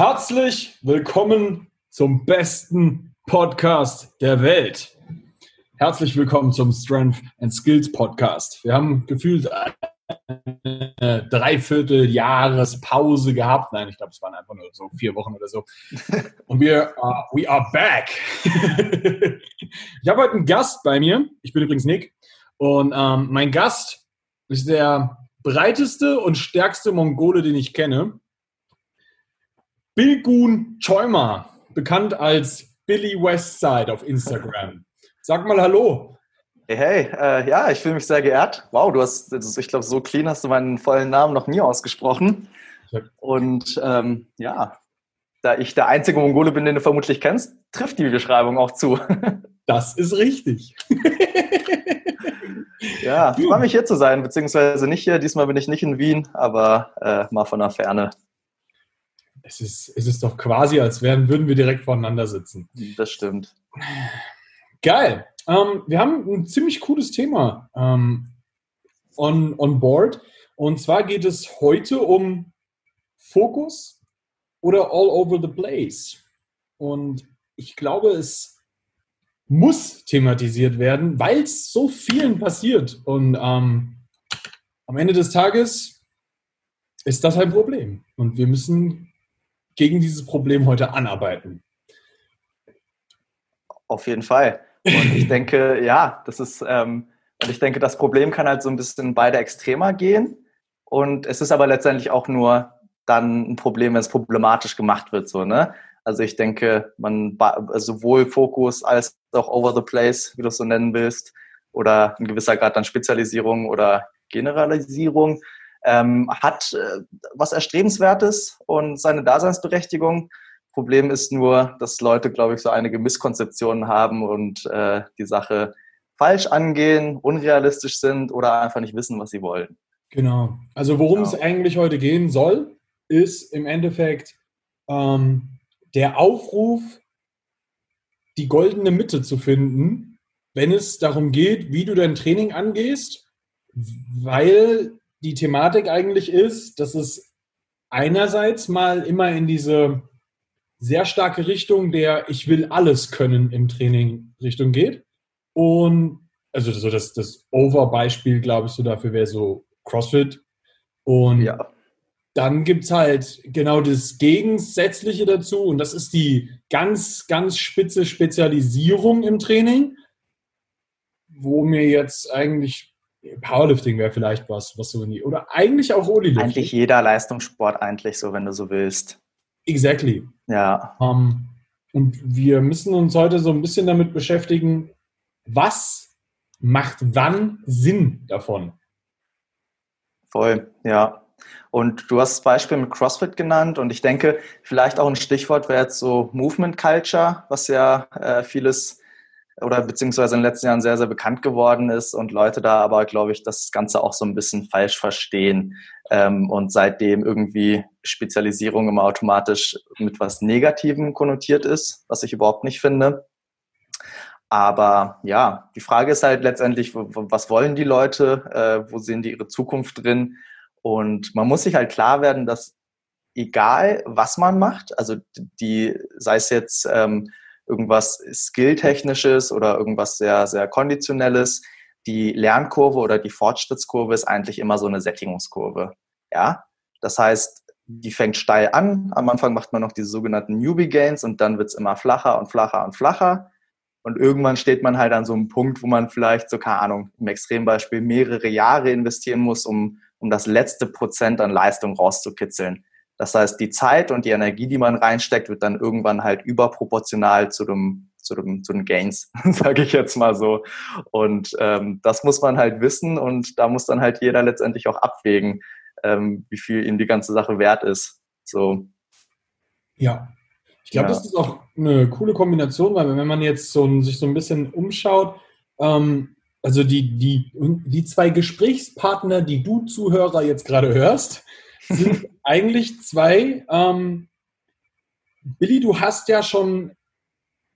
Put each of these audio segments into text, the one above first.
Herzlich willkommen zum besten Podcast der Welt. Herzlich willkommen zum Strength and Skills Podcast. Wir haben gefühlt eine Dreivierteljahrespause gehabt. Nein, ich glaube, es waren einfach nur so vier Wochen oder so. Und wir, uh, we are back. ich habe heute einen Gast bei mir. Ich bin übrigens Nick. Und ähm, mein Gast ist der breiteste und stärkste Mongole, den ich kenne. Bilgun Choima, bekannt als Billy Westside auf Instagram. Sag mal Hallo. Hey, hey, äh, ja, ich fühle mich sehr geehrt. Wow, du hast, ich glaube, so clean hast du meinen vollen Namen noch nie ausgesprochen. Und ähm, ja, da ich der einzige Mongole bin, den du vermutlich kennst, trifft die Beschreibung auch zu. Das ist richtig. ja, ich freue mich hier zu sein, beziehungsweise nicht hier. Diesmal bin ich nicht in Wien, aber äh, mal von der Ferne es ist, es ist doch quasi, als wären, würden wir direkt voneinander sitzen. Das stimmt. Geil. Ähm, wir haben ein ziemlich cooles Thema ähm, on, on board. Und zwar geht es heute um Fokus oder all over the place. Und ich glaube, es muss thematisiert werden, weil es so vielen passiert. Und ähm, am Ende des Tages ist das ein Problem. Und wir müssen gegen dieses Problem heute anarbeiten? Auf jeden Fall. Und ich denke, ja, das ist, ähm, und ich denke, das Problem kann halt so ein bisschen beide Extremer gehen. Und es ist aber letztendlich auch nur dann ein Problem, wenn es problematisch gemacht wird, so, ne? Also ich denke, man sowohl Fokus als auch over the place, wie du es so nennen willst, oder ein gewisser Grad an Spezialisierung oder Generalisierung, ähm, hat äh, was Erstrebenswertes und seine Daseinsberechtigung. Problem ist nur, dass Leute, glaube ich, so einige Misskonzeptionen haben und äh, die Sache falsch angehen, unrealistisch sind oder einfach nicht wissen, was sie wollen. Genau. Also worum genau. es eigentlich heute gehen soll, ist im Endeffekt ähm, der Aufruf, die goldene Mitte zu finden, wenn es darum geht, wie du dein Training angehst, weil die Thematik eigentlich ist, dass es einerseits mal immer in diese sehr starke Richtung der Ich will alles können im Training Richtung geht. Und also so das, das Over-Beispiel, glaube ich, so dafür wäre so CrossFit. Und ja. dann gibt es halt genau das Gegensätzliche dazu. Und das ist die ganz, ganz spitze Spezialisierung im Training, wo mir jetzt eigentlich Powerlifting wäre vielleicht was, was so in die, oder eigentlich auch Olilifting. Eigentlich jeder Leistungssport eigentlich so, wenn du so willst. Exactly. Ja. Um, ähm, und wir müssen uns heute so ein bisschen damit beschäftigen, was macht wann Sinn davon? Voll, ja. Und du hast das Beispiel mit CrossFit genannt und ich denke, vielleicht auch ein Stichwort wäre jetzt so Movement Culture, was ja äh, vieles oder beziehungsweise in den letzten Jahren sehr, sehr bekannt geworden ist und Leute da aber, glaube ich, das Ganze auch so ein bisschen falsch verstehen ähm, und seitdem irgendwie Spezialisierung immer automatisch mit was Negativem konnotiert ist, was ich überhaupt nicht finde. Aber ja, die Frage ist halt letztendlich, was wollen die Leute, äh, wo sehen die ihre Zukunft drin? Und man muss sich halt klar werden, dass egal was man macht, also die, sei es jetzt ähm, irgendwas Skilltechnisches oder irgendwas sehr, sehr Konditionelles. Die Lernkurve oder die Fortschrittskurve ist eigentlich immer so eine Sättigungskurve. Ja, das heißt, die fängt steil an. Am Anfang macht man noch diese sogenannten Newbie Gains und dann wird es immer flacher und flacher und flacher. Und irgendwann steht man halt an so einem Punkt, wo man vielleicht so, keine Ahnung, im Extrembeispiel mehrere Jahre investieren muss, um, um das letzte Prozent an Leistung rauszukitzeln. Das heißt, die Zeit und die Energie, die man reinsteckt, wird dann irgendwann halt überproportional zu dem zu, dem, zu den Gains, sage ich jetzt mal so. Und ähm, das muss man halt wissen und da muss dann halt jeder letztendlich auch abwägen, ähm, wie viel ihm die ganze Sache wert ist. So. Ja, ich glaube, ja. das ist auch eine coole Kombination, weil wenn man jetzt so, sich so ein bisschen umschaut, ähm, also die, die, die zwei Gesprächspartner, die du Zuhörer jetzt gerade hörst, sind eigentlich zwei. Ähm, Billy, du hast ja schon,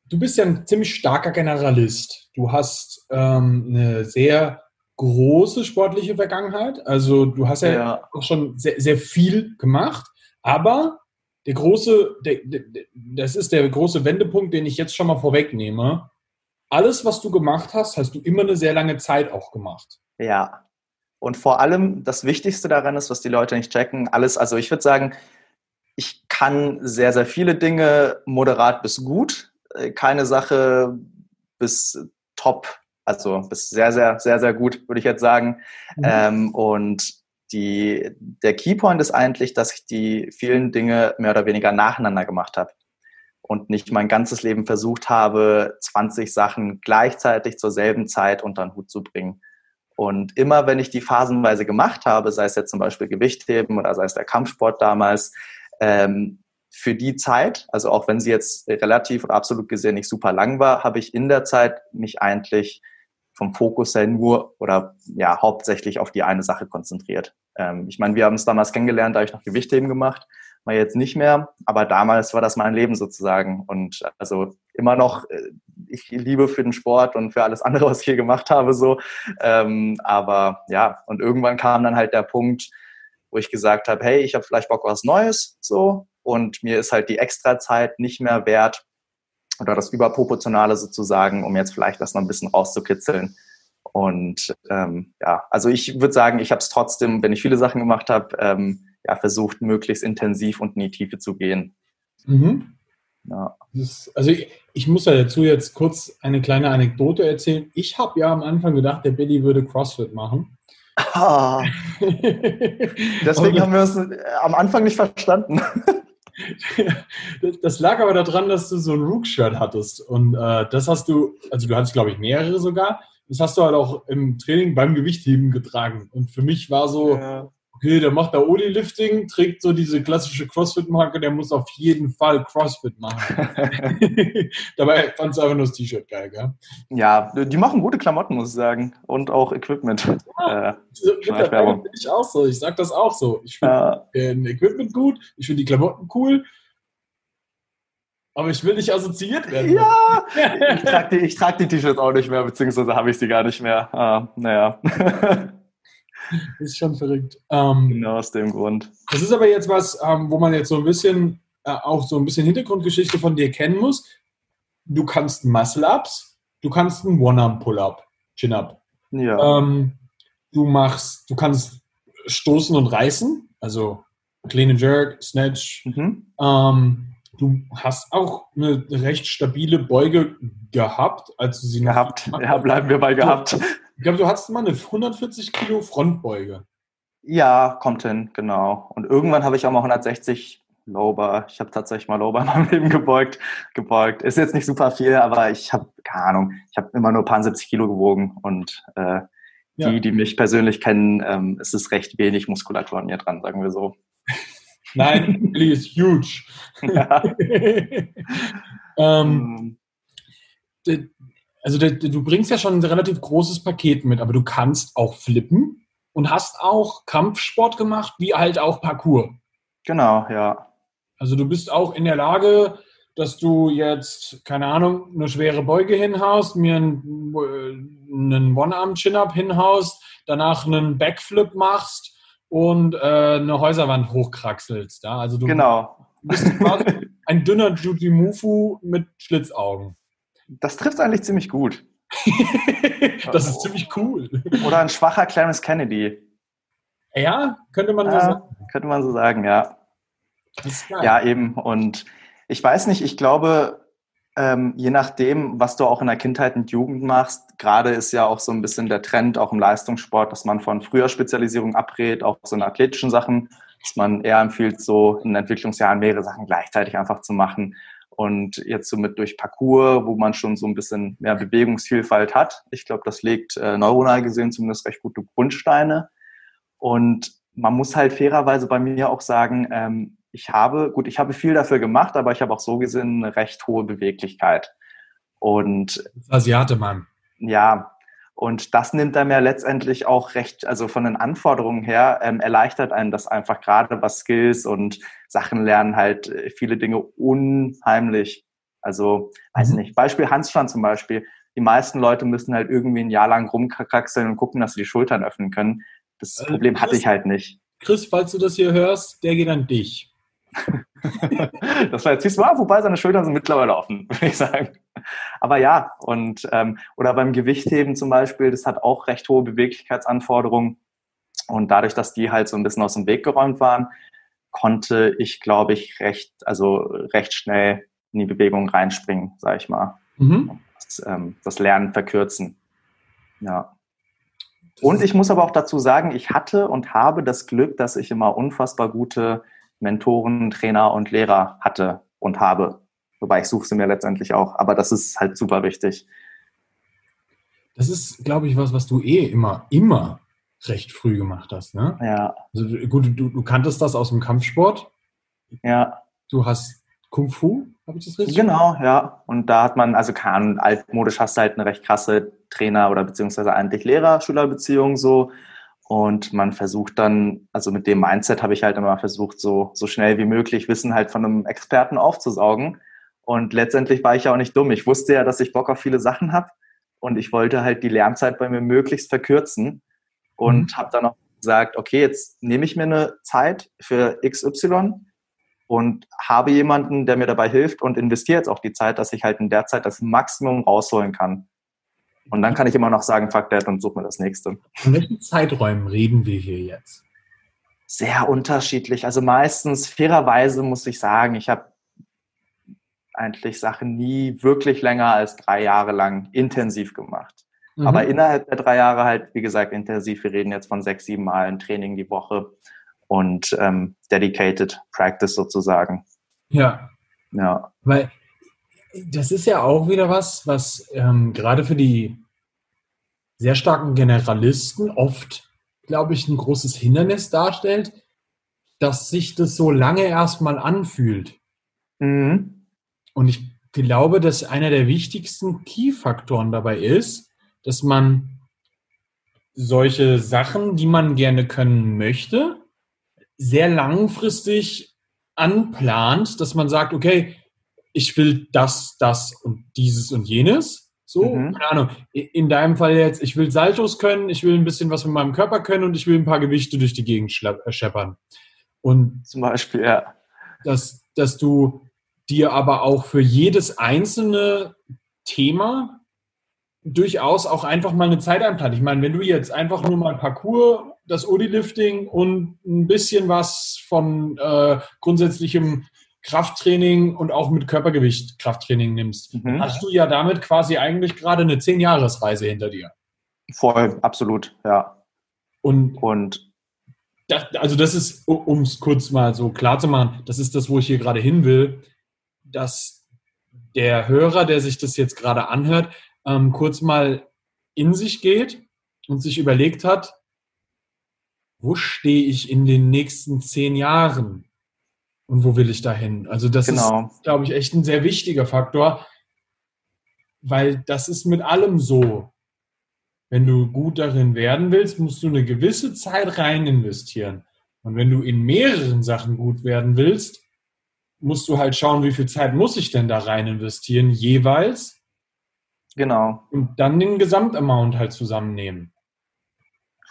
du bist ja ein ziemlich starker Generalist. Du hast ähm, eine sehr große sportliche Vergangenheit. Also du hast ja, ja. auch schon sehr, sehr viel gemacht. Aber der große, der, der, das ist der große Wendepunkt, den ich jetzt schon mal vorwegnehme. Alles, was du gemacht hast, hast du immer eine sehr lange Zeit auch gemacht. Ja. Und vor allem das Wichtigste daran ist, was die Leute nicht checken, alles, also ich würde sagen, ich kann sehr, sehr viele Dinge moderat bis gut, äh, keine Sache bis top, also bis sehr, sehr, sehr, sehr gut, würde ich jetzt sagen. Mhm. Ähm, und die, der Keypoint ist eigentlich, dass ich die vielen Dinge mehr oder weniger nacheinander gemacht habe und nicht mein ganzes Leben versucht habe, 20 Sachen gleichzeitig zur selben Zeit unter den Hut zu bringen. Und immer wenn ich die phasenweise gemacht habe, sei es jetzt zum Beispiel Gewichtheben oder sei es der Kampfsport damals, ähm, für die Zeit, also auch wenn sie jetzt relativ oder absolut gesehen nicht super lang war, habe ich in der Zeit mich eigentlich vom Fokus her nur oder ja hauptsächlich auf die eine Sache konzentriert. Ähm, ich meine, wir haben es damals kennengelernt, da habe ich noch Gewichtheben gemacht, mal jetzt nicht mehr, aber damals war das mein Leben sozusagen und also immer noch, äh, ich liebe für den Sport und für alles andere, was ich hier gemacht habe, so. Ähm, aber ja, und irgendwann kam dann halt der Punkt, wo ich gesagt habe, hey, ich habe vielleicht Bock auf was Neues, so und mir ist halt die Extrazeit nicht mehr wert oder das Überproportionale sozusagen, um jetzt vielleicht das noch ein bisschen rauszukitzeln. Und ähm, ja, also ich würde sagen, ich habe es trotzdem, wenn ich viele Sachen gemacht habe, ähm, ja, versucht, möglichst intensiv und in die Tiefe zu gehen. Mhm. Ja. Das, also ich, ich, muss ja dazu jetzt kurz eine kleine Anekdote erzählen. Ich habe ja am Anfang gedacht, der Billy würde CrossFit machen. Ah. Deswegen haben wir es äh, am Anfang nicht verstanden. das lag aber daran, dass du so ein Rook-Shirt hattest. Und äh, das hast du, also du hattest, glaube ich, mehrere sogar. Das hast du halt auch im Training beim Gewichtheben getragen. Und für mich war so, ja okay, der macht da Oli-Lifting, trägt so diese klassische CrossFit-Marke, der muss auf jeden Fall CrossFit machen. Dabei fand es einfach nur das T-Shirt geil, gell? Ja, die machen gute Klamotten, muss ich sagen. Und auch Equipment. Ja, äh, finde ich auch so. Ich sag das auch so. Ich finde ja. Equipment gut, ich finde die Klamotten cool. Aber ich will nicht assoziiert werden. Ja! ich trage die, trag die T-Shirts auch nicht mehr, beziehungsweise habe ich sie gar nicht mehr. Ah, naja. ist schon verrückt. Ähm, genau aus dem Grund. Das ist aber jetzt was, ähm, wo man jetzt so ein bisschen äh, auch so ein bisschen Hintergrundgeschichte von dir kennen muss. Du kannst Muscle-Ups, du kannst einen One-Arm-Pull-Up, Chin-Up. Ja. Ähm, du machst, du kannst stoßen und reißen, also Clean and Jerk, Snatch. Mhm. Ähm, du hast auch eine recht stabile Beuge gehabt, als du sie gehabt. Ja, bleiben wir bei gehabt. Ich glaube, du hast mal eine 140 Kilo Frontbeuge. Ja, kommt hin, genau. Und irgendwann habe ich auch mal 160 Lowbar. Ich habe tatsächlich mal Lowbar in meinem Leben gebeugt. gebeugt. Ist jetzt nicht super viel, aber ich habe, keine Ahnung, ich habe immer nur ein paar 70 Kilo gewogen und äh, ja. die, die mich persönlich kennen, ähm, es ist recht wenig Muskulatur an mir dran, sagen wir so. Nein, Billy ist huge. Ja. also du bringst ja schon ein relativ großes Paket mit, aber du kannst auch flippen und hast auch Kampfsport gemacht, wie halt auch Parkour. Genau, ja. Also du bist auch in der Lage, dass du jetzt, keine Ahnung, eine schwere Beuge hinhaust, mir einen, einen One-Arm-Chin-Up hinhaust, danach einen Backflip machst und äh, eine Häuserwand hochkraxelst. Ja? Also du genau. bist quasi ein dünner Jujimufu mit Schlitzaugen. Das trifft eigentlich ziemlich gut. das ist ziemlich cool. Oder ein schwacher Clarence Kennedy. Ja, könnte man so sagen. Könnte man so sagen, ja. Ja, eben. Und ich weiß nicht, ich glaube, ähm, je nachdem, was du auch in der Kindheit und Jugend machst, gerade ist ja auch so ein bisschen der Trend, auch im Leistungssport, dass man von früher Spezialisierung abrät, auch so in athletischen Sachen, dass man eher empfiehlt, so in Entwicklungsjahren mehrere Sachen gleichzeitig einfach zu machen. Und jetzt so mit durch Parcours, wo man schon so ein bisschen mehr Bewegungsvielfalt hat. Ich glaube, das legt äh, neuronal gesehen zumindest recht gute Grundsteine. Und man muss halt fairerweise bei mir auch sagen, ähm, ich habe, gut, ich habe viel dafür gemacht, aber ich habe auch so gesehen eine recht hohe Beweglichkeit. Und Asiate, Mann. Ja, und das nimmt einem ja letztendlich auch recht, also von den Anforderungen her, ähm, erleichtert einen das einfach gerade, was Skills und Sachen lernen halt äh, viele Dinge unheimlich. Also, weiß ich mhm. nicht. Beispiel Handstand zum Beispiel. Die meisten Leute müssen halt irgendwie ein Jahr lang rumkraxeln und gucken, dass sie die Schultern öffnen können. Das äh, Problem Chris, hatte ich halt nicht. Chris, falls du das hier hörst, der geht an dich. das war jetzt du, ah, wobei seine Schultern sind mittlerweile offen, würde ich sagen. Aber ja, und ähm, oder beim Gewichtheben zum Beispiel, das hat auch recht hohe Beweglichkeitsanforderungen. Und dadurch, dass die halt so ein bisschen aus dem Weg geräumt waren, konnte ich, glaube ich, recht, also recht schnell in die Bewegung reinspringen, sage ich mal. Mhm. Das, ähm, das Lernen verkürzen. Ja. Und ich muss aber auch dazu sagen, ich hatte und habe das Glück, dass ich immer unfassbar gute Mentoren, Trainer und Lehrer hatte und habe. Wobei ich suche sie mir letztendlich auch. Aber das ist halt super wichtig. Das ist, glaube ich, was, was du eh immer, immer recht früh gemacht hast, ne? Ja. Also gut, du, du kanntest das aus dem Kampfsport. Ja. Du hast Kung Fu, habe ich das richtig? Genau, ja. Und da hat man, also kann, altmodisch hast du halt eine recht krasse Trainer- oder beziehungsweise eigentlich Lehrer-Schüler-Beziehung so. Und man versucht dann, also mit dem Mindset habe ich halt immer versucht, so, so schnell wie möglich Wissen halt von einem Experten aufzusaugen. Und letztendlich war ich ja auch nicht dumm. Ich wusste ja, dass ich Bock auf viele Sachen habe. Und ich wollte halt die Lernzeit bei mir möglichst verkürzen. Und mhm. habe dann auch gesagt, okay, jetzt nehme ich mir eine Zeit für XY und habe jemanden, der mir dabei hilft und investiere jetzt auch die Zeit, dass ich halt in der Zeit das Maximum rausholen kann. Und dann kann ich immer noch sagen, fuck that und such mir das nächste. In welchen Zeiträumen reden wir hier jetzt? Sehr unterschiedlich. Also meistens, fairerweise muss ich sagen, ich habe eigentlich Sachen nie wirklich länger als drei Jahre lang intensiv gemacht. Mhm. Aber innerhalb der drei Jahre halt, wie gesagt, intensiv. Wir reden jetzt von sechs, sieben Mal ein Training die Woche und ähm, dedicated Practice sozusagen. Ja. Ja. Weil das ist ja auch wieder was, was ähm, gerade für die sehr starken Generalisten oft, glaube ich, ein großes Hindernis darstellt, dass sich das so lange erstmal anfühlt. Mhm. Und ich glaube, dass einer der wichtigsten Key-Faktoren dabei ist, dass man solche Sachen, die man gerne können möchte, sehr langfristig anplant, dass man sagt, okay, ich will das, das und dieses und jenes. So, mhm. keine Ahnung. In deinem Fall jetzt, ich will Saltos können, ich will ein bisschen was mit meinem Körper können und ich will ein paar Gewichte durch die Gegend äh, scheppern. Und zum Beispiel, ja. Dass, dass du dir aber auch für jedes einzelne Thema durchaus auch einfach mal eine Zeit einplanst. Ich meine, wenn du jetzt einfach nur mal Parcours, das Odi-Lifting und ein bisschen was von äh, grundsätzlichem Krafttraining und auch mit Körpergewicht Krafttraining nimmst, mhm. hast du ja damit quasi eigentlich gerade eine Zehn-Jahres-Reise hinter dir. Voll, absolut, ja. Und, und das, also das ist, um es kurz mal so klar zu machen, das ist das, wo ich hier gerade hin will, dass der Hörer, der sich das jetzt gerade anhört, ähm, kurz mal in sich geht und sich überlegt hat, wo stehe ich in den nächsten zehn Jahren? Und wo will ich dahin? Also das genau. ist, glaube ich, echt ein sehr wichtiger Faktor, weil das ist mit allem so. Wenn du gut darin werden willst, musst du eine gewisse Zeit rein investieren. Und wenn du in mehreren Sachen gut werden willst, musst du halt schauen, wie viel Zeit muss ich denn da rein investieren, jeweils. Genau. Und dann den Gesamtamount halt zusammennehmen.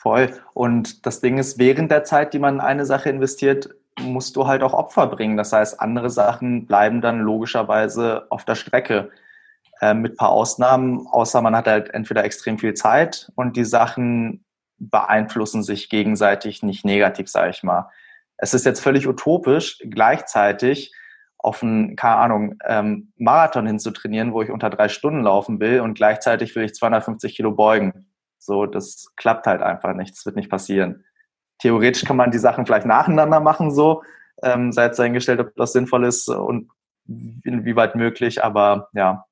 Voll. Und das Ding ist, während der Zeit, die man in eine Sache investiert, musst du halt auch Opfer bringen. Das heißt, andere Sachen bleiben dann logischerweise auf der Strecke. Äh, mit paar Ausnahmen, außer man hat halt entweder extrem viel Zeit und die Sachen beeinflussen sich gegenseitig nicht negativ, sage ich mal. Es ist jetzt völlig utopisch, gleichzeitig auf einen, keine Ahnung, ähm, Marathon hinzutrainieren, wo ich unter drei Stunden laufen will und gleichzeitig will ich 250 Kilo beugen. So, das klappt halt einfach nicht. Das wird nicht passieren theoretisch kann man die Sachen vielleicht nacheinander machen, so, ähm, sei jetzt dahingestellt, ob das sinnvoll ist und inwieweit möglich, aber ja.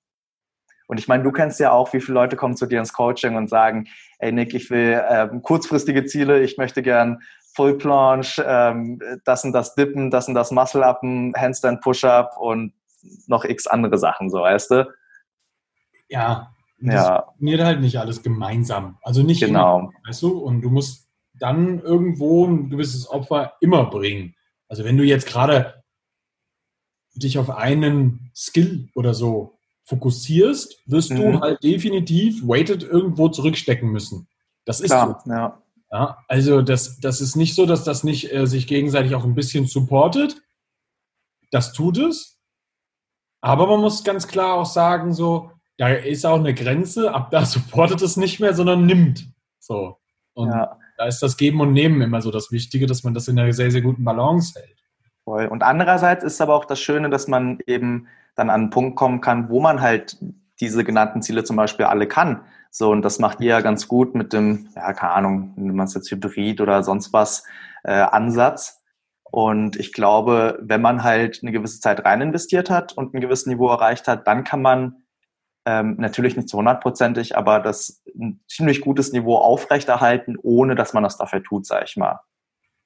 Und ich meine, du kennst ja auch, wie viele Leute kommen zu dir ins Coaching und sagen, ey Nick, ich will ähm, kurzfristige Ziele, ich möchte gern Full Planche, ähm, das und das Dippen, das und das Muscle-Uppen, Handstand Push-Up und noch x andere Sachen, so weißt du? Ja, das ja. funktioniert halt nicht alles gemeinsam. Also nicht genau. Immer, weißt du? Und du musst dann irgendwo ein gewisses Opfer immer bringen. Also wenn du jetzt gerade dich auf einen Skill oder so fokussierst, wirst mhm. du halt definitiv weighted irgendwo zurückstecken müssen. Das ist Klar, so. Ja. ja. also das, das ist nicht so, dass das nicht äh, sich gegenseitig auch ein bisschen supportet. das tut es. Aber man muss ganz klar auch sagen, so, da ist auch eine Grenze, ab da supportet es nicht mehr, sondern nimmt. So. Und ja. Da ist das Geben und Nehmen immer so das Wichtige, dass man das in einer sehr, sehr guten Balance hält. Voll. Und andererseits ist aber auch das Schöne, dass man eben dann an einen Punkt kommen kann, wo man halt diese genannten Ziele zum Beispiel alle kann. So, und das macht ihr ja ganz gut mit dem, ja, keine Ahnung, wenn man es jetzt Hybrid oder sonst was, äh, Ansatz. Und ich glaube, wenn man halt eine gewisse Zeit rein investiert hat und ein gewisses Niveau erreicht hat, dann kann man ähm, natürlich nicht zu hundertprozentig, aber das ein ziemlich gutes Niveau aufrechterhalten, ohne dass man das dafür tut, sag ich mal.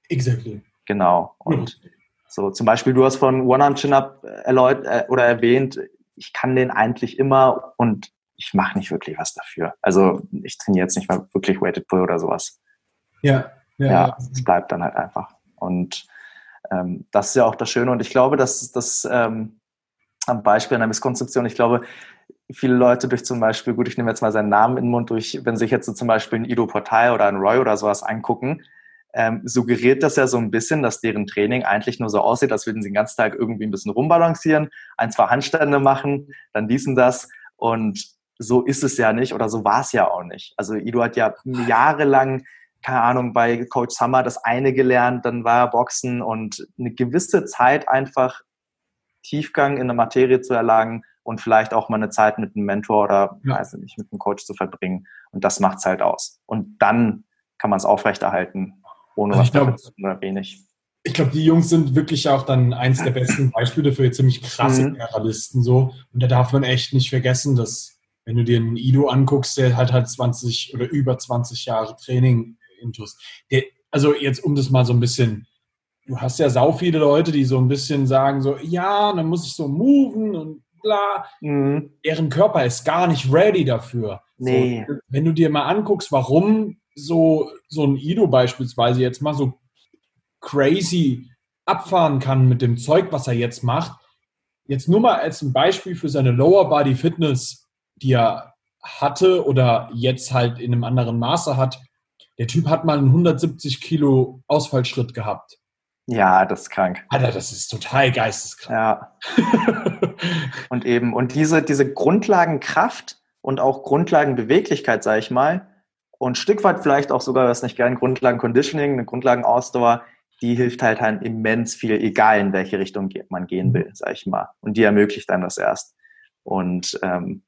Exactly. Genau. Und ja. so zum Beispiel, du hast von One-Arm Chin-Up erläut äh, oder erwähnt, ich kann den eigentlich immer und ich mache nicht wirklich was dafür. Also ich trainiere jetzt nicht mal wirklich Weighted Pull oder sowas. Ja. Ja, ja es bleibt dann halt einfach. Und ähm, das ist ja auch das Schöne. Und ich glaube, dass das ähm, am Beispiel einer Misskonzeption, ich glaube, viele Leute durch zum Beispiel, gut, ich nehme jetzt mal seinen Namen in den Mund, durch, wenn sich jetzt so zum Beispiel ein Ido Portal oder ein Roy oder sowas angucken, ähm, suggeriert das ja so ein bisschen, dass deren Training eigentlich nur so aussieht, als würden sie den ganzen Tag irgendwie ein bisschen rumbalancieren, ein, zwei Handstände machen, dann diesen das und so ist es ja nicht oder so war es ja auch nicht. Also Ido hat ja jahrelang, keine Ahnung, bei Coach Summer das eine gelernt, dann war er Boxen und eine gewisse Zeit einfach Tiefgang in der Materie zu erlangen und vielleicht auch mal eine Zeit mit einem Mentor oder ja. weiß nicht, mit einem Coach zu verbringen. Und das macht es halt aus. Und dann kann man es aufrechterhalten, ohne also was glaub, zu oder wenig. Ich glaube, die Jungs sind wirklich auch dann eins der besten Beispiele für ziemlich krasse mhm. Generalisten so. Und da darf man echt nicht vergessen, dass wenn du dir einen Ido anguckst, der hat halt 20 oder über 20 Jahre Training intus. Der, also jetzt um das mal so ein bisschen du hast ja sau viele Leute, die so ein bisschen sagen so, ja, dann muss ich so moven und bla. Mhm. Deren Körper ist gar nicht ready dafür. Nee. So, wenn du dir mal anguckst, warum so, so ein Ido beispielsweise jetzt mal so crazy abfahren kann mit dem Zeug, was er jetzt macht. Jetzt nur mal als ein Beispiel für seine Lower Body Fitness, die er hatte oder jetzt halt in einem anderen Maße hat. Der Typ hat mal einen 170 Kilo Ausfallschritt gehabt. Ja, das ist krank. Alter, das ist total geisteskrank. Ja. und eben, und diese, diese Grundlagenkraft und auch Grundlagenbeweglichkeit, sage ich mal, und ein Stück weit vielleicht auch sogar, das nicht gern, Grundlagenconditioning, eine Grundlagenausdauer, die hilft halt halt immens viel, egal in welche Richtung man gehen will, sage ich mal. Und die ermöglicht dann das erst. Und ähm,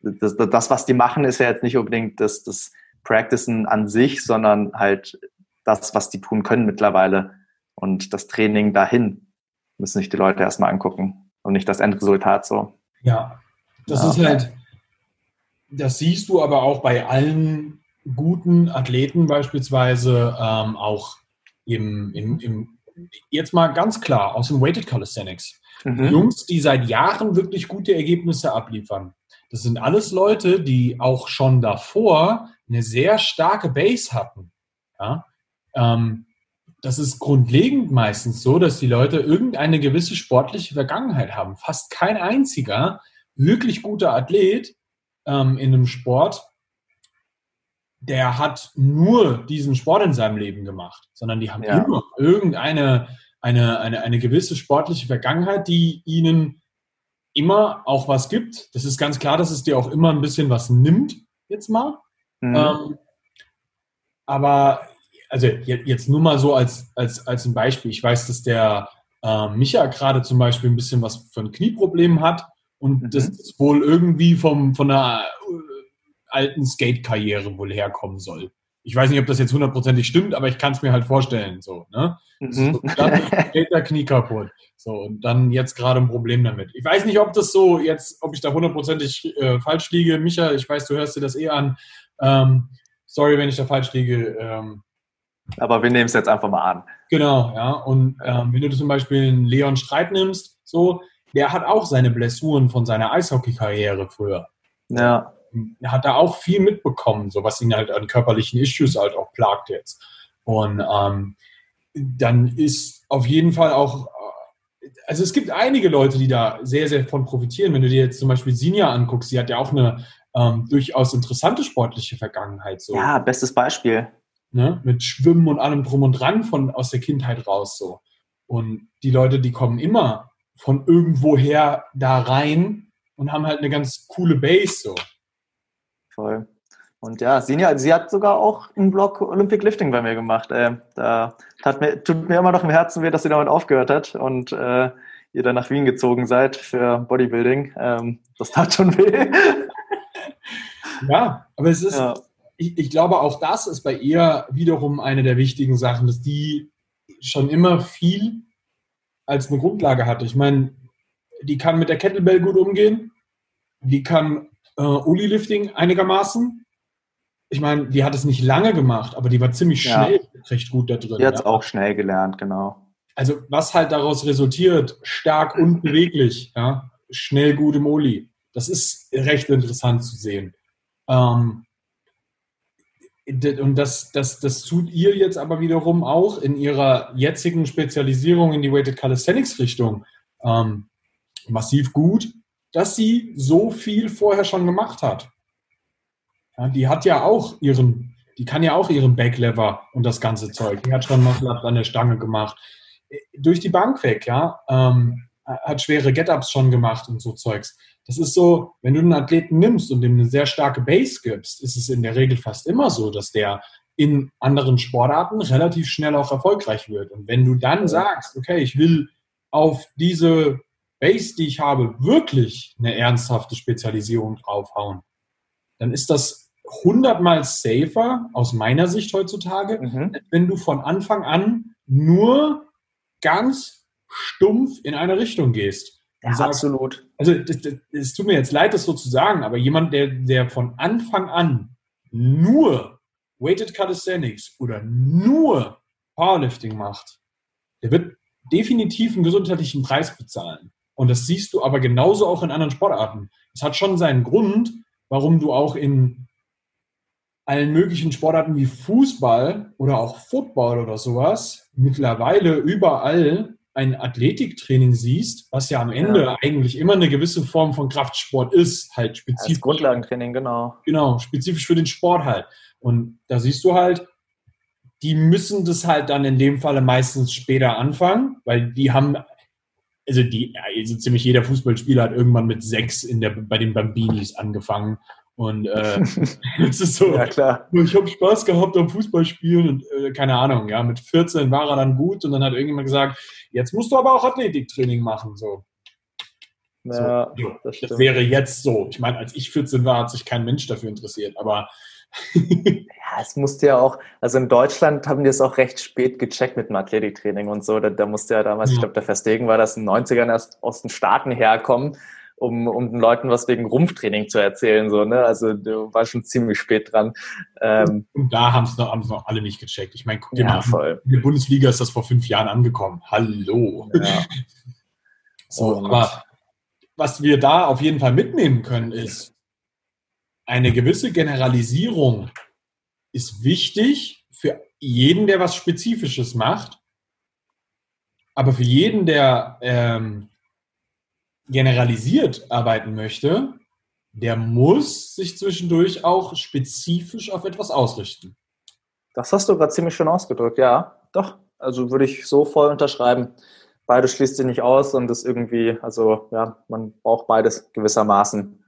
das, das, was die machen, ist ja jetzt nicht unbedingt das, das Practicen an sich, sondern halt das, was die tun können mittlerweile und das Training dahin müssen sich die Leute erstmal angucken und nicht das Endresultat so. Ja, das ja. ist halt, das siehst du aber auch bei allen guten Athleten beispielsweise ähm, auch im, im, im, jetzt mal ganz klar aus dem Weighted Calisthenics. Mhm. Jungs, die seit Jahren wirklich gute Ergebnisse abliefern. Das sind alles Leute, die auch schon davor eine sehr starke Base hatten. Ja? Ähm, das ist grundlegend meistens so, dass die Leute irgendeine gewisse sportliche Vergangenheit haben. Fast kein einziger wirklich guter Athlet ähm, in einem Sport, der hat nur diesen Sport in seinem Leben gemacht, sondern die haben ja. immer irgendeine eine, eine, eine gewisse sportliche Vergangenheit, die ihnen immer auch was gibt. Das ist ganz klar, dass es dir auch immer ein bisschen was nimmt, jetzt mal. Mhm. Ähm, aber also jetzt nur mal so als, als, als ein Beispiel. Ich weiß, dass der äh, Micha gerade zum Beispiel ein bisschen was für ein Knieproblem hat und mhm. das ist wohl irgendwie vom, von einer äh, alten Skate-Karriere wohl herkommen soll. Ich weiß nicht, ob das jetzt hundertprozentig stimmt, aber ich kann es mir halt vorstellen. So, ne? Mhm. So, dann geht der Knie kaputt. So, und dann jetzt gerade ein Problem damit. Ich weiß nicht, ob das so jetzt, ob ich da hundertprozentig äh, falsch liege. Micha, ich weiß, du hörst dir das eh an. Ähm, sorry, wenn ich da falsch liege. Ähm, aber wir nehmen es jetzt einfach mal an. Genau, ja. Und ähm, wenn du zum Beispiel einen Leon Streit nimmst, so, der hat auch seine Blessuren von seiner Eishockey-Karriere früher. Ja. Er hat da auch viel mitbekommen, so was ihn halt an körperlichen Issues halt auch plagt jetzt. Und ähm, dann ist auf jeden Fall auch, äh, also es gibt einige Leute, die da sehr, sehr von profitieren. Wenn du dir jetzt zum Beispiel Sinja anguckst, sie hat ja auch eine ähm, durchaus interessante sportliche Vergangenheit. So. Ja, bestes Beispiel ne? mit Schwimmen und allem drum und dran von aus der Kindheit raus so. Und die Leute, die kommen immer von irgendwoher da rein und haben halt eine ganz coole Base so. Voll. Und ja, Sinja, sie hat sogar auch einen Blog Olympic Lifting bei mir gemacht. Äh, da mir, tut mir immer noch im Herzen weh, dass sie damit aufgehört hat und äh, ihr dann nach Wien gezogen seid für Bodybuilding. Ähm, das tat schon weh. Ja, aber es ist, ja. Ich, ich glaube, auch das ist bei ihr wiederum eine der wichtigen Sachen, dass die schon immer viel als eine Grundlage hatte. Ich meine, die kann mit der Kettlebell gut umgehen, die kann äh, Uli-Lifting einigermaßen. Ich meine, die hat es nicht lange gemacht, aber die war ziemlich schnell ja. recht gut da drin. Die hat es ja. auch schnell gelernt, genau. Also was halt daraus resultiert, stark und beweglich, ja, schnell gut im Uli. Das ist recht interessant zu sehen. Ähm, und das, das, das tut ihr jetzt aber wiederum auch in ihrer jetzigen Spezialisierung in die Weighted Calisthenics Richtung ähm, massiv gut, dass sie so viel vorher schon gemacht hat. Ja, die hat ja auch ihren, die kann ja auch ihren Backlever und das ganze Zeug. Die hat schon Muscle an der Stange gemacht. Durch die Bank weg, ja. Ähm, hat schwere Get-Ups schon gemacht und so Zeugs. Das ist so, wenn du einen Athleten nimmst und ihm eine sehr starke Base gibst, ist es in der Regel fast immer so, dass der in anderen Sportarten relativ schnell auch erfolgreich wird. Und wenn du dann sagst, okay, ich will auf diese Base, die ich habe, wirklich eine ernsthafte Spezialisierung draufhauen, dann ist das hundertmal safer aus meiner Sicht heutzutage, mhm. wenn du von Anfang an nur ganz stumpf in eine Richtung gehst. Ja, sagst, absolut. Also es tut mir jetzt leid, das so zu sagen, aber jemand, der, der von Anfang an nur Weighted Calisthenics oder nur Powerlifting macht, der wird definitiv einen gesundheitlichen Preis bezahlen. Und das siehst du aber genauso auch in anderen Sportarten. Es hat schon seinen Grund, warum du auch in allen möglichen Sportarten wie Fußball oder auch Football oder sowas mittlerweile überall ein Athletiktraining siehst, was ja am Ende ja. eigentlich immer eine gewisse Form von Kraftsport ist, halt spezifisch. Als Grundlagentraining, genau. Genau, spezifisch für den Sport halt. Und da siehst du halt, die müssen das halt dann in dem Falle meistens später anfangen, weil die haben, also die, also ziemlich jeder Fußballspieler hat irgendwann mit sechs in der, bei den Bambinis angefangen und äh, es ist so, ja, klar. ich habe Spaß gehabt am Fußballspielen und äh, keine Ahnung, ja, mit 14 war er dann gut und dann hat irgendjemand gesagt, jetzt musst du aber auch Athletiktraining machen. So. Ja, so, das, das, wäre jetzt so. Ich meine, als ich 14 war, hat sich kein Mensch dafür interessiert, aber ja, es musste ja auch, also in Deutschland haben die es auch recht spät gecheckt mit dem Athletiktraining und so. Da, da musste ja damals, ja. ich glaube, der Verstegen war, dass in den 90ern erst aus den Staaten herkommen um, um den Leuten was wegen Rumpftraining zu erzählen. So, ne? Also du warst schon ziemlich spät dran. Ähm, und da haben es noch, noch alle nicht gecheckt. Ich meine, guck dir ja, mal, voll. in der Bundesliga ist das vor fünf Jahren angekommen. Hallo. Ja. so, und aber was wir da auf jeden Fall mitnehmen können, ist, eine gewisse Generalisierung ist wichtig für jeden, der was Spezifisches macht. Aber für jeden, der ähm, generalisiert arbeiten möchte, der muss sich zwischendurch auch spezifisch auf etwas ausrichten. Das hast du gerade ziemlich schön ausgedrückt, ja. Doch, also würde ich so voll unterschreiben. Beides schließt sich nicht aus und ist irgendwie, also ja, man braucht beides gewissermaßen.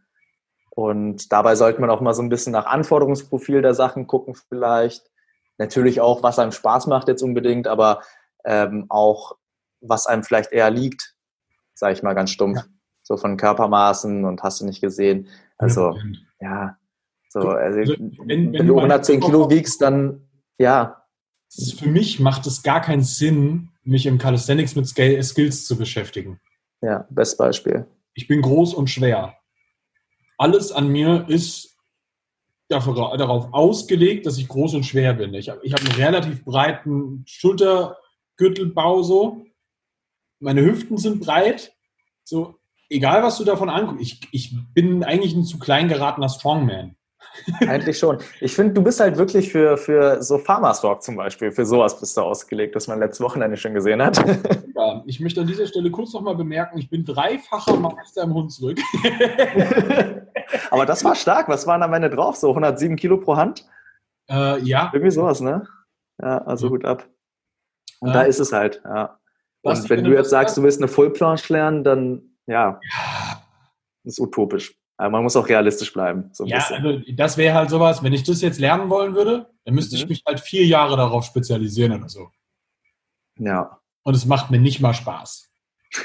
Und dabei sollte man auch mal so ein bisschen nach Anforderungsprofil der Sachen gucken, vielleicht. Natürlich auch, was einem Spaß macht jetzt unbedingt, aber ähm, auch, was einem vielleicht eher liegt sage ich mal ganz stumpf. Ja. So von Körpermaßen und hast du nicht gesehen. Also, ja, so, also, also, wenn, wenn, du 110 Kilo wiegst, dann ja. Für mich macht es gar keinen Sinn, mich im Calisthenics mit Skills zu beschäftigen. Ja, best Beispiel. Ich bin groß und schwer. Alles an mir ist darauf ausgelegt, dass ich groß und schwer bin. Ich habe ich hab einen relativ breiten Schultergürtelbau so meine Hüften sind breit. So, egal was du davon anguckst, ich, ich bin eigentlich ein zu klein geratener Strongman. Eigentlich schon. Ich finde, du bist halt wirklich für, für so Pharma-Stock zum Beispiel, für sowas bist du ausgelegt, das man letztes Wochenende schon gesehen hat. Ja, ich möchte an dieser Stelle kurz nochmal bemerken, ich bin dreifacher Meister im Hund zurück. Aber das war stark. Was waren am Ende drauf? So 107 Kilo pro Hand? Äh, ja. Irgendwie sowas, ne? Ja, also Hut ab. Und äh, da ist es halt, ja Und wenn du jetzt sagst, du willst eine Fullplanche lernen, dann ja, ja. ist utopisch. Aber man muss auch realistisch bleiben. So ja, also das wäre halt sowas, wenn ich das jetzt lernen wollen würde, dann müsste mhm. ich mich halt vier Jahre darauf spezialisieren oder so. Ja. Und es macht mir nicht mal Spaß.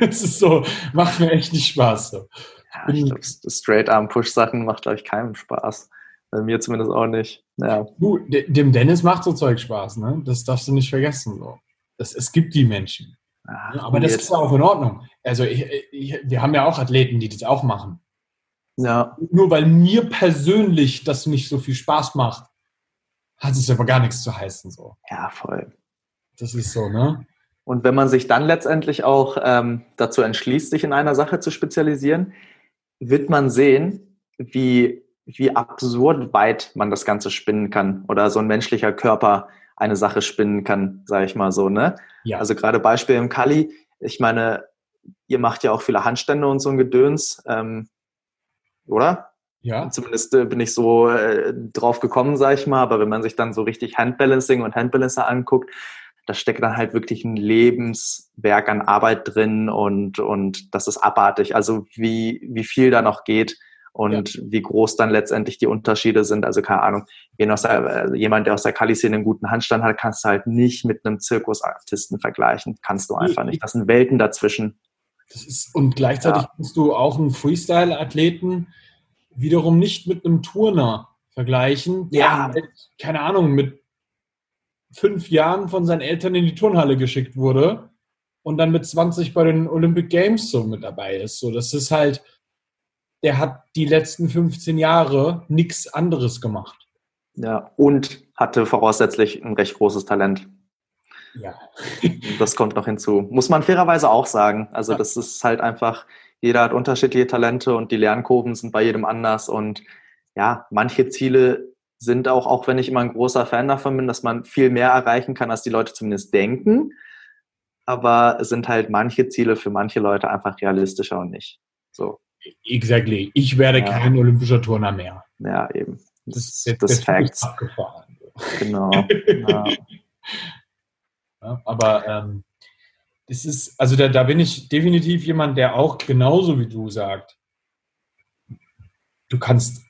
es ist so, macht mir echt nicht Spaß. So. Ja, ich glaube, Straight-Arm-Push-Sachen macht, glaube ich, keinem Spaß. Bei mir zumindest auch nicht. Ja. Du, dem Dennis macht so Zeug Spaß, ne? Das darfst du nicht vergessen. So. Das, es gibt die Menschen. Ach, aber das jetzt. ist auch in Ordnung. Also ich, ich, wir haben ja auch Athleten, die das auch machen. Ja. Nur weil mir persönlich das nicht so viel Spaß macht, hat es aber gar nichts zu heißen. So. Ja, voll. Das ist so, ne? Und wenn man sich dann letztendlich auch ähm, dazu entschließt, sich in einer Sache zu spezialisieren, wird man sehen, wie, wie absurd weit man das Ganze spinnen kann oder so ein menschlicher Körper eine Sache spinnen kann, sage ich mal so. Ne? Ja. Also gerade Beispiel im Kali, ich meine, ihr macht ja auch viele Handstände und so ein Gedöns, ähm, oder? Ja. Zumindest äh, bin ich so äh, drauf gekommen, sage ich mal. Aber wenn man sich dann so richtig Handbalancing und Handbalancer anguckt, da steckt dann halt wirklich ein Lebenswerk an Arbeit drin und, und das ist abartig. Also wie, wie viel da noch geht und ja. wie groß dann letztendlich die Unterschiede sind. Also keine Ahnung, der, äh, jemand, der aus der Kali-Szene einen guten Handstand hat, kannst du halt nicht mit einem Zirkusartisten vergleichen. Kannst du einfach nicht. Das sind Welten dazwischen. Ist, und gleichzeitig ja. musst du auch einen Freestyle-Athleten wiederum nicht mit einem Turner vergleichen, der ja. halt, keine Ahnung, mit fünf Jahren von seinen Eltern in die Turnhalle geschickt wurde und dann mit 20 bei den Olympic Games so mit dabei ist. So, das ist halt, der hat die letzten 15 Jahre nichts anderes gemacht. Ja, und hatte voraussetzlich ein recht großes Talent. Ja. das kommt noch hinzu. Muss man fairerweise auch sagen. Also, ja. das ist halt einfach, jeder hat unterschiedliche Talente und die Lernkurven sind bei jedem anders. Und ja, manche Ziele sind auch, auch wenn ich immer ein großer Fan davon bin, dass man viel mehr erreichen kann, als die Leute zumindest denken. Aber es sind halt manche Ziele für manche Leute einfach realistischer und nicht. So. Exactly. Ich werde ja. kein olympischer Turner mehr. Ja, eben. Das, das, das Facts. Genau. ja. Ja, aber ähm, das ist, also da, da bin ich definitiv jemand, der auch genauso wie du sagt, du kannst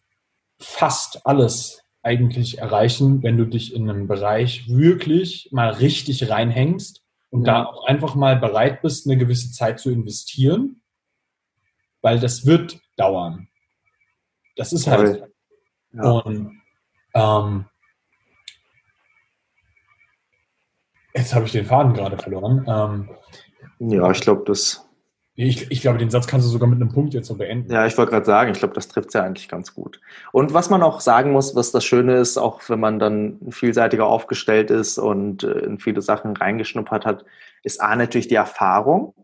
fast alles eigentlich erreichen, wenn du dich in einem Bereich wirklich mal richtig reinhängst und ja. da auch einfach mal bereit bist, eine gewisse Zeit zu investieren weil das wird dauern. Das ist halt. Ja. Und ähm, jetzt habe ich den Faden gerade verloren. Ähm, ja, ich glaube, das. Ich, ich, glaube, den Satz kannst du sogar mit einem Punkt jetzt so beenden. Ja, ich wollte gerade sagen, ich glaube, das trifft es ja eigentlich ganz gut. Und was man auch sagen muss, was das Schöne ist, auch wenn man dann vielseitiger aufgestellt ist und äh, in viele Sachen reingeschnuppert hat, ist A natürlich die Erfahrung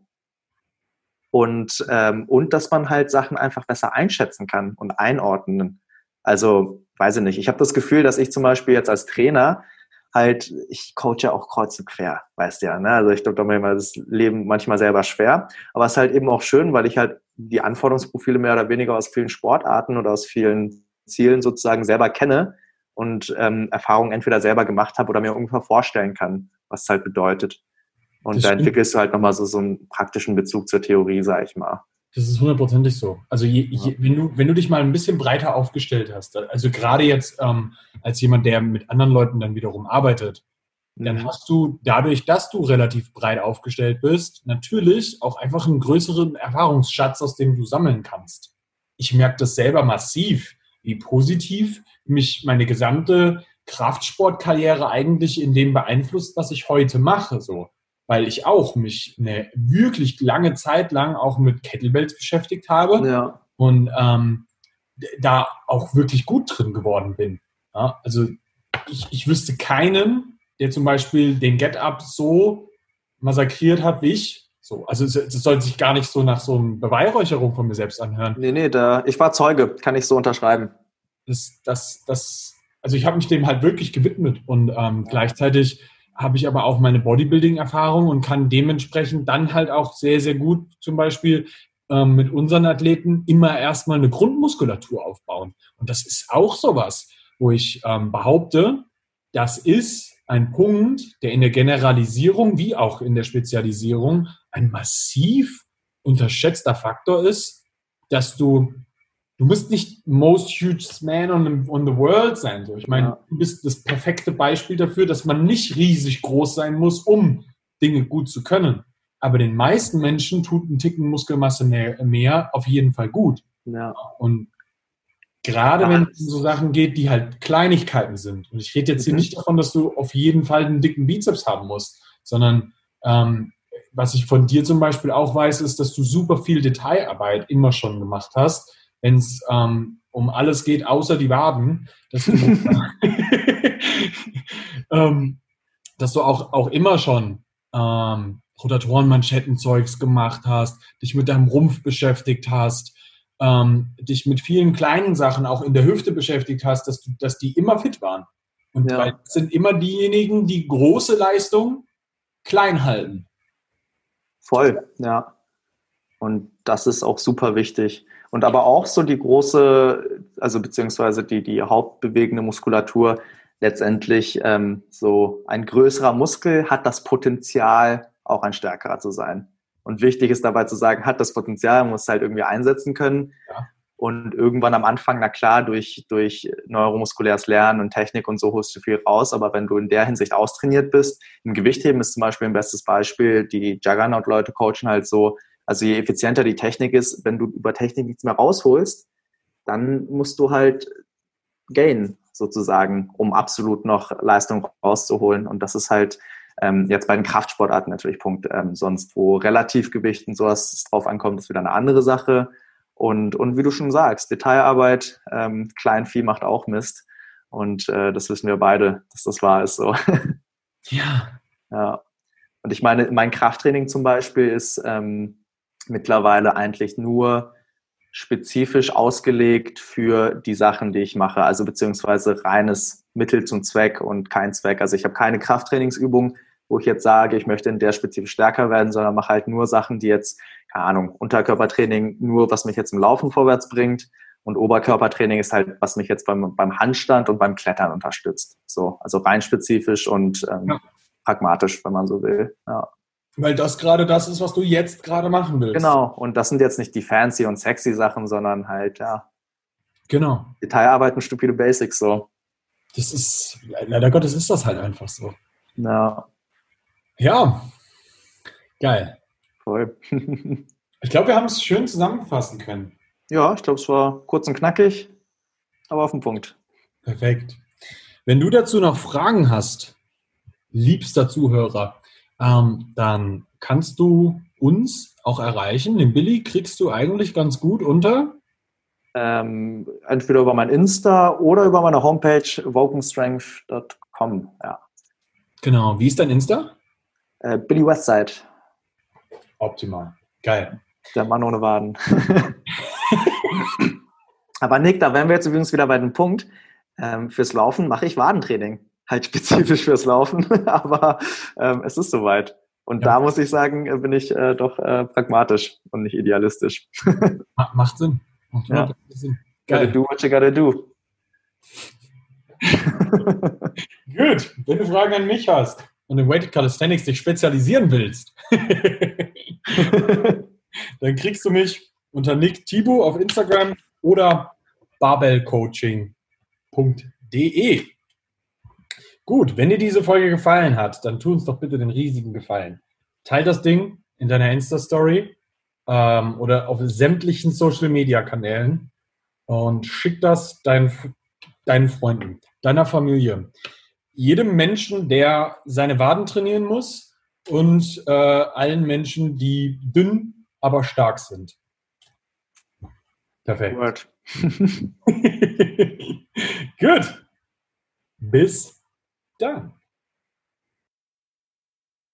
und, ähm, und dass man halt Sachen einfach besser einschätzen kann und einordnen. Also, weiß ich nicht. Ich habe das Gefühl, dass ich zum Beispiel jetzt als Trainer halt, ich coache ja auch kreuz und quer, weißt du ja. Ne? Also ich glaube, da mir das Leben manchmal selber schwer. Aber es ist halt eben auch schön, weil ich halt die Anforderungsprofile mehr oder weniger aus vielen Sportarten oder aus vielen Zielen sozusagen selber kenne und ähm, Erfahrungen entweder selber gemacht habe oder mir ungefähr vorstellen kann, was es halt bedeutet. Und das da entwickelst du halt nochmal so, so einen praktischen Bezug zur Theorie, sag ich mal. Das ist hundertprozentig so. Also je, je, wenn, du, wenn du dich mal ein bisschen breiter aufgestellt hast, also gerade jetzt ähm, als jemand, der mit anderen Leuten dann wiederum arbeitet, mhm. dann hast du dadurch, dass du relativ breit aufgestellt bist, natürlich auch einfach einen größeren Erfahrungsschatz, aus dem du sammeln kannst. Ich merke das selber massiv, wie positiv mich meine gesamte Kraftsportkarriere eigentlich in dem beeinflusst, was ich heute mache. So weil ich auch mich eine wirklich lange Zeit lang auch mit Kettlebells beschäftigt habe ja. und ähm, da auch wirklich gut drin geworden bin. Ja, also ich, ich wüsste keinen, der zum Beispiel den Get-Up so massakriert hat wie ich. So, also es, es soll sich gar nicht so nach so einer Beweihräucherung von mir selbst anhören. Nee, nee, da, ich war Zeuge, kann ich so unterschreiben. Das, das, das, also ich habe mich dem halt wirklich gewidmet und ähm, gleichzeitig habe ich aber auch meine Bodybuilding-Erfahrung und kann dementsprechend dann halt auch sehr, sehr gut zum Beispiel ähm, mit unseren Athleten immer erstmal eine Grundmuskulatur aufbauen. Und das ist auch sowas, wo ich ähm, behaupte, das ist, ein Punkt, der in der Generalisierung wie auch in der Spezialisierung ein massiv unterschätzter Faktor ist, dass du, du musst nicht most hugest man on, on the world sein. So. Ich meine, ja. du bist das perfekte Beispiel dafür, dass man nicht riesig groß sein muss, um Dinge gut zu können. Aber den meisten Menschen tut ein Ticken Muskelmasse mehr, mehr auf jeden Fall gut. Ja. Und gerade wenn es um so Sachen geht, die halt Kleinigkeiten sind. Und ich rede jetzt hier mhm. nicht davon, dass du auf jeden Fall einen dicken Bizeps haben musst, sondern ähm, was ich von dir zum Beispiel auch weiß, ist, dass du super viel Detailarbeit immer schon gemacht hast, wenn es ähm, um alles geht, außer die Waden, dass du, ähm, dass du auch, auch immer schon ähm, Rotatorenmanschettenzeugs gemacht hast, dich mit deinem Rumpf beschäftigt hast, ähm, dich mit vielen kleinen Sachen auch in der Hüfte beschäftigt hast, dass, du, dass die immer fit waren. Und ja. sind immer diejenigen, die große Leistung klein halten. Voll, ja. Und das ist auch super wichtig. Und aber auch so die große, also beziehungsweise die, die hauptbewegende Muskulatur, letztendlich ähm, so ein größerer Muskel hat das Potenzial, auch ein stärkerer zu sein. Und wichtig ist dabei zu sagen, hat das Potenzial, muss halt irgendwie einsetzen können. Ja. Und irgendwann am Anfang, na klar, durch, durch neuromuskuläres Lernen und Technik und so holst du viel raus. Aber wenn du in der Hinsicht austrainiert bist, im Gewichtheben ist zum Beispiel ein bestes Beispiel, die Juggernaut-Leute coachen halt so, also je effizienter die Technik ist, wenn du über Technik nichts mehr rausholst, dann musst du halt gain sozusagen, um absolut noch Leistung rauszuholen. Und das ist halt ähm, jetzt bei den Kraftsportarten natürlich Punkt. Ähm, sonst, wo Relativgewicht und sowas drauf ankommt, ist wieder eine andere Sache. Und, und wie du schon sagst, Detailarbeit, ähm, Kleinvieh macht auch Mist. Und äh, das wissen wir beide, dass das wahr ist so. Ja. Ja. Und ich meine, mein Krafttraining zum Beispiel ist ähm, mittlerweile eigentlich nur spezifisch ausgelegt für die Sachen, die ich mache. Also beziehungsweise reines Mittel zum Zweck und kein Zweck. Also ich habe keine Krafttrainingsübung, wo ich jetzt sage, ich möchte in der spezifisch stärker werden, sondern mache halt nur Sachen, die jetzt, keine Ahnung, Unterkörpertraining nur, was mich jetzt im Laufen vorwärts bringt. Und Oberkörpertraining ist halt, was mich jetzt beim, beim Handstand und beim Klettern unterstützt. So, also rein spezifisch und ähm, ja. pragmatisch, wenn man so will. Ja. Weil das gerade das ist, was du jetzt gerade machen willst. Genau. Und das sind jetzt nicht die fancy und sexy Sachen, sondern halt, ja. Genau. Detailarbeiten, stupide Basics, so. Das ist, leider Gottes ist das halt einfach so. Ja. Ja. Geil. Voll. ich glaube, wir haben es schön zusammenfassen können. Ja, ich glaube, es war kurz und knackig, aber auf den Punkt. Perfekt. Wenn du dazu noch Fragen hast, liebster Zuhörer, ähm, dann kannst du uns auch erreichen. Den Billy kriegst du eigentlich ganz gut unter ähm, entweder über mein Insta oder über meine Homepage wokenstrength.com. Ja. Genau. Wie ist dein Insta? Äh, Billy Westside. Optimal. Geil. Der Mann ohne Waden. Aber Nick, da wären wir jetzt übrigens wieder bei dem Punkt. Ähm, fürs Laufen mache ich Wadentraining. Halt spezifisch fürs Laufen, aber ähm, es ist soweit. Und ja. da muss ich sagen, bin ich äh, doch äh, pragmatisch und nicht idealistisch. Macht Sinn. Ja. Gotta do what you gotta do. Gut, wenn du Fragen an mich hast und in Weighted Calisthenics dich spezialisieren willst, dann kriegst du mich unter Nick Thibaut auf Instagram oder barbellcoaching.de. Gut, wenn dir diese Folge gefallen hat, dann tu uns doch bitte den riesigen Gefallen. Teil das Ding in deiner Insta-Story ähm, oder auf sämtlichen Social-Media-Kanälen und schick das deinen, deinen Freunden, deiner Familie, jedem Menschen, der seine Waden trainieren muss und äh, allen Menschen, die dünn, aber stark sind. Perfekt. Gut. Bis dann.